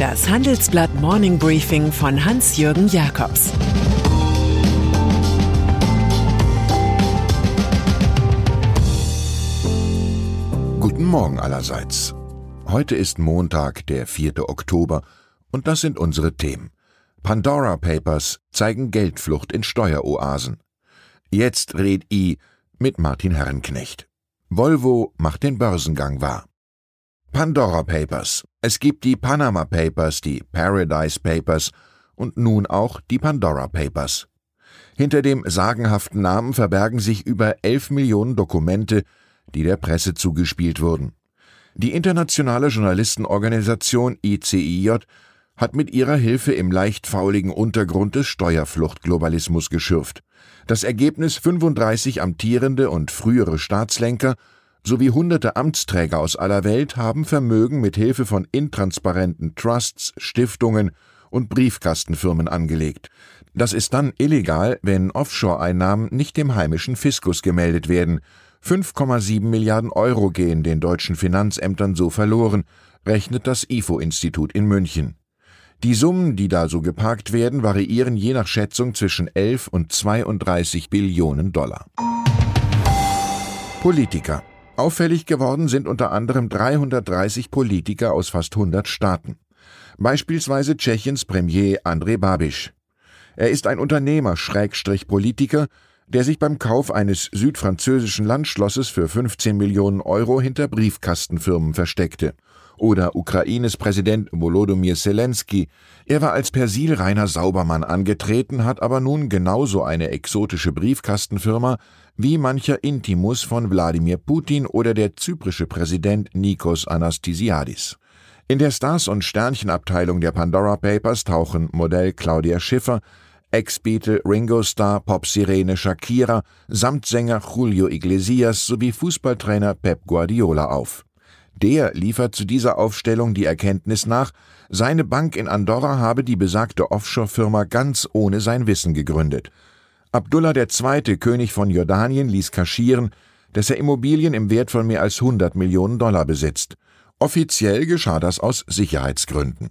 Das Handelsblatt Morning Briefing von Hans-Jürgen Jakobs Guten Morgen allerseits. Heute ist Montag, der 4. Oktober, und das sind unsere Themen. Pandora Papers zeigen Geldflucht in Steueroasen. Jetzt red I mit Martin Herrenknecht. Volvo macht den Börsengang wahr. Pandora Papers. Es gibt die Panama Papers, die Paradise Papers und nun auch die Pandora Papers. Hinter dem sagenhaften Namen verbergen sich über 11 Millionen Dokumente, die der Presse zugespielt wurden. Die internationale Journalistenorganisation ICIJ hat mit ihrer Hilfe im leicht fauligen Untergrund des Steuerfluchtglobalismus geschürft. Das Ergebnis 35 amtierende und frühere Staatslenker sowie hunderte Amtsträger aus aller Welt haben Vermögen mit Hilfe von intransparenten Trusts, Stiftungen und Briefkastenfirmen angelegt. Das ist dann illegal, wenn Offshore-Einnahmen nicht dem heimischen Fiskus gemeldet werden. 5,7 Milliarden Euro gehen den deutschen Finanzämtern so verloren, rechnet das IFO-Institut in München. Die Summen, die da so geparkt werden, variieren je nach Schätzung zwischen 11 und 32 Billionen Dollar. Politiker. Auffällig geworden sind unter anderem 330 Politiker aus fast 100 Staaten. Beispielsweise Tschechiens Premier Andrej Babiš. Er ist ein Unternehmer, Schrägstrich Politiker, der sich beim Kauf eines südfranzösischen Landschlosses für 15 Millionen Euro hinter Briefkastenfirmen versteckte. Oder Ukraines Präsident Volodymyr Zelensky. Er war als persilreiner Saubermann angetreten, hat aber nun genauso eine exotische Briefkastenfirma wie mancher Intimus von Wladimir Putin oder der zyprische Präsident Nikos Anastasiadis. In der Stars- und Sternchenabteilung der Pandora Papers tauchen Modell Claudia Schiffer, Ex-Beatle Ringo Starr, Popsirene Shakira, Samtsänger Julio Iglesias sowie Fußballtrainer Pep Guardiola auf. Der liefert zu dieser Aufstellung die Erkenntnis nach, seine Bank in Andorra habe die besagte Offshore-Firma ganz ohne sein Wissen gegründet. Abdullah II., König von Jordanien, ließ kaschieren, dass er Immobilien im Wert von mehr als 100 Millionen Dollar besitzt. Offiziell geschah das aus Sicherheitsgründen.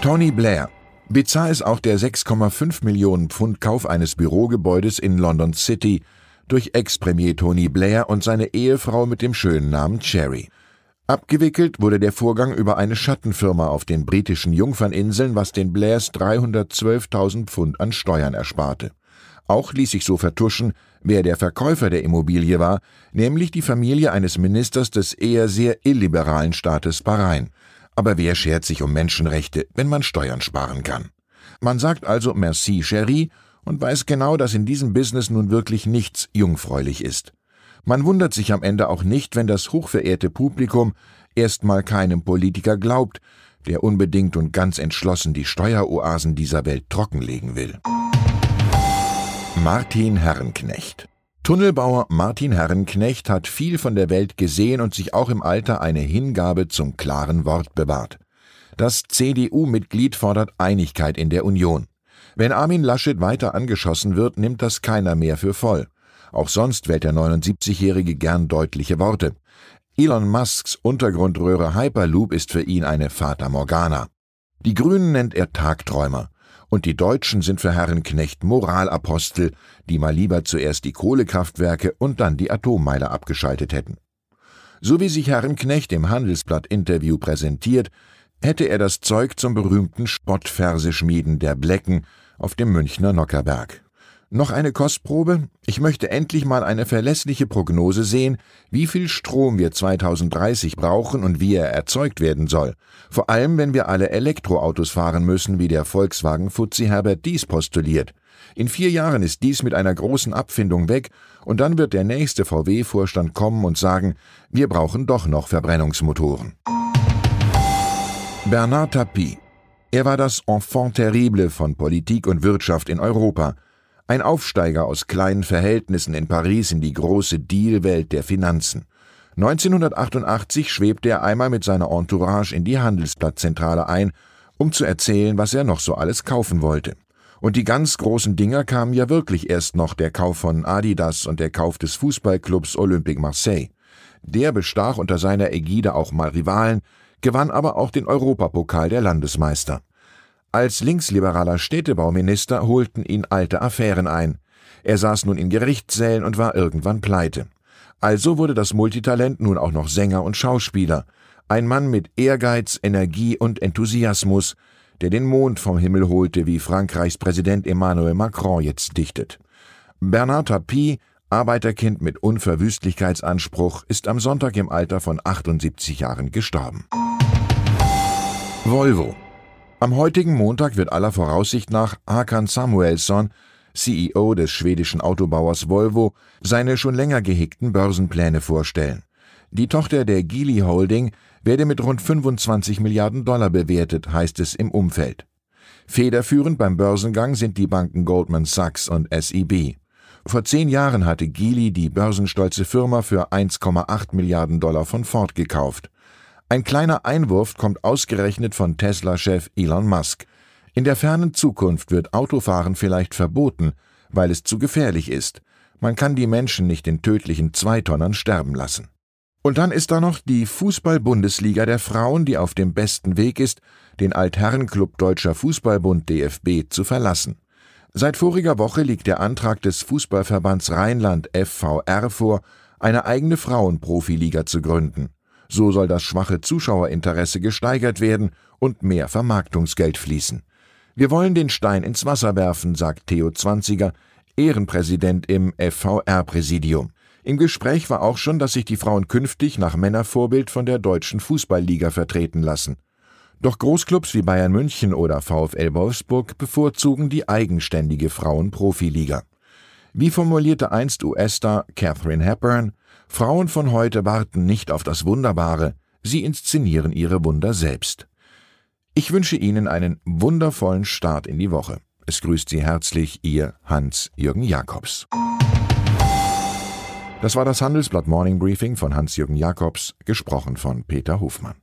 Tony Blair. Bizarr ist auch der 6,5 Millionen Pfund Kauf eines Bürogebäudes in London City durch Ex-Premier Tony Blair und seine Ehefrau mit dem schönen Namen Cherry. Abgewickelt wurde der Vorgang über eine Schattenfirma auf den britischen Jungferninseln, was den Blairs 312.000 Pfund an Steuern ersparte. Auch ließ sich so vertuschen, wer der Verkäufer der Immobilie war, nämlich die Familie eines Ministers des eher sehr illiberalen Staates Bahrain. Aber wer schert sich um Menschenrechte, wenn man Steuern sparen kann? Man sagt also Merci, Cherie, und weiß genau, dass in diesem Business nun wirklich nichts jungfräulich ist. Man wundert sich am Ende auch nicht, wenn das hochverehrte Publikum erstmal keinem Politiker glaubt, der unbedingt und ganz entschlossen die Steueroasen dieser Welt trockenlegen will. Martin Herrenknecht Tunnelbauer Martin Herrenknecht hat viel von der Welt gesehen und sich auch im Alter eine Hingabe zum klaren Wort bewahrt. Das CDU-Mitglied fordert Einigkeit in der Union. Wenn Armin Laschet weiter angeschossen wird, nimmt das keiner mehr für voll. Auch sonst wählt der 79-Jährige gern deutliche Worte. Elon Musks Untergrundröhre Hyperloop ist für ihn eine Fata Morgana. Die Grünen nennt er Tagträumer. Und die Deutschen sind für Herrn Knecht Moralapostel, die mal lieber zuerst die Kohlekraftwerke und dann die Atommeile abgeschaltet hätten. So wie sich Herrn Knecht im Handelsblatt-Interview präsentiert, hätte er das Zeug zum berühmten Spottverseschmieden der Blecken auf dem Münchner Nockerberg. Noch eine Kostprobe? Ich möchte endlich mal eine verlässliche Prognose sehen, wie viel Strom wir 2030 brauchen und wie er erzeugt werden soll. Vor allem, wenn wir alle Elektroautos fahren müssen, wie der Volkswagen Fuzzi Herbert dies postuliert. In vier Jahren ist dies mit einer großen Abfindung weg und dann wird der nächste VW-Vorstand kommen und sagen, wir brauchen doch noch Verbrennungsmotoren. Bernard Tapie. Er war das Enfant terrible von Politik und Wirtschaft in Europa – ein Aufsteiger aus kleinen Verhältnissen in Paris in die große Dealwelt der Finanzen. 1988 schwebte er einmal mit seiner Entourage in die Handelsblattzentrale ein, um zu erzählen, was er noch so alles kaufen wollte. Und die ganz großen Dinger kamen ja wirklich erst noch der Kauf von Adidas und der Kauf des Fußballclubs Olympique Marseille. Der bestach unter seiner Ägide auch mal Rivalen, gewann aber auch den Europapokal der Landesmeister. Als linksliberaler Städtebauminister holten ihn alte Affären ein. Er saß nun in Gerichtssälen und war irgendwann pleite. Also wurde das Multitalent nun auch noch Sänger und Schauspieler. Ein Mann mit Ehrgeiz, Energie und Enthusiasmus, der den Mond vom Himmel holte, wie Frankreichs Präsident Emmanuel Macron jetzt dichtet. Bernard Tapie, Arbeiterkind mit Unverwüstlichkeitsanspruch, ist am Sonntag im Alter von 78 Jahren gestorben. Volvo. Am heutigen Montag wird aller Voraussicht nach Hakan Samuelsson, CEO des schwedischen Autobauers Volvo, seine schon länger gehegten Börsenpläne vorstellen. Die Tochter der Geely Holding werde mit rund 25 Milliarden Dollar bewertet, heißt es im Umfeld. Federführend beim Börsengang sind die Banken Goldman Sachs und SEB. Vor zehn Jahren hatte Geely die börsenstolze Firma für 1,8 Milliarden Dollar von Ford gekauft. Ein kleiner Einwurf kommt ausgerechnet von Tesla-Chef Elon Musk. In der fernen Zukunft wird Autofahren vielleicht verboten, weil es zu gefährlich ist. Man kann die Menschen nicht in tödlichen Zweitonnern sterben lassen. Und dann ist da noch die Fußball-Bundesliga der Frauen, die auf dem besten Weg ist, den Altherrenclub Deutscher Fußballbund DFB zu verlassen. Seit voriger Woche liegt der Antrag des Fußballverbands Rheinland FVR vor, eine eigene Frauenprofiliga zu gründen. So soll das schwache Zuschauerinteresse gesteigert werden und mehr Vermarktungsgeld fließen. Wir wollen den Stein ins Wasser werfen, sagt Theo Zwanziger, Ehrenpräsident im FVR-Präsidium. Im Gespräch war auch schon, dass sich die Frauen künftig nach Männervorbild von der deutschen Fußballliga vertreten lassen. Doch Großclubs wie Bayern München oder VfL Wolfsburg bevorzugen die eigenständige Frauenprofiliga. Wie formulierte einst US-Star Catherine Hepburn, Frauen von heute warten nicht auf das Wunderbare, sie inszenieren ihre Wunder selbst. Ich wünsche Ihnen einen wundervollen Start in die Woche. Es grüßt Sie herzlich Ihr Hans-Jürgen Jakobs. Das war das Handelsblatt Morning Briefing von Hans-Jürgen Jakobs, gesprochen von Peter Hofmann.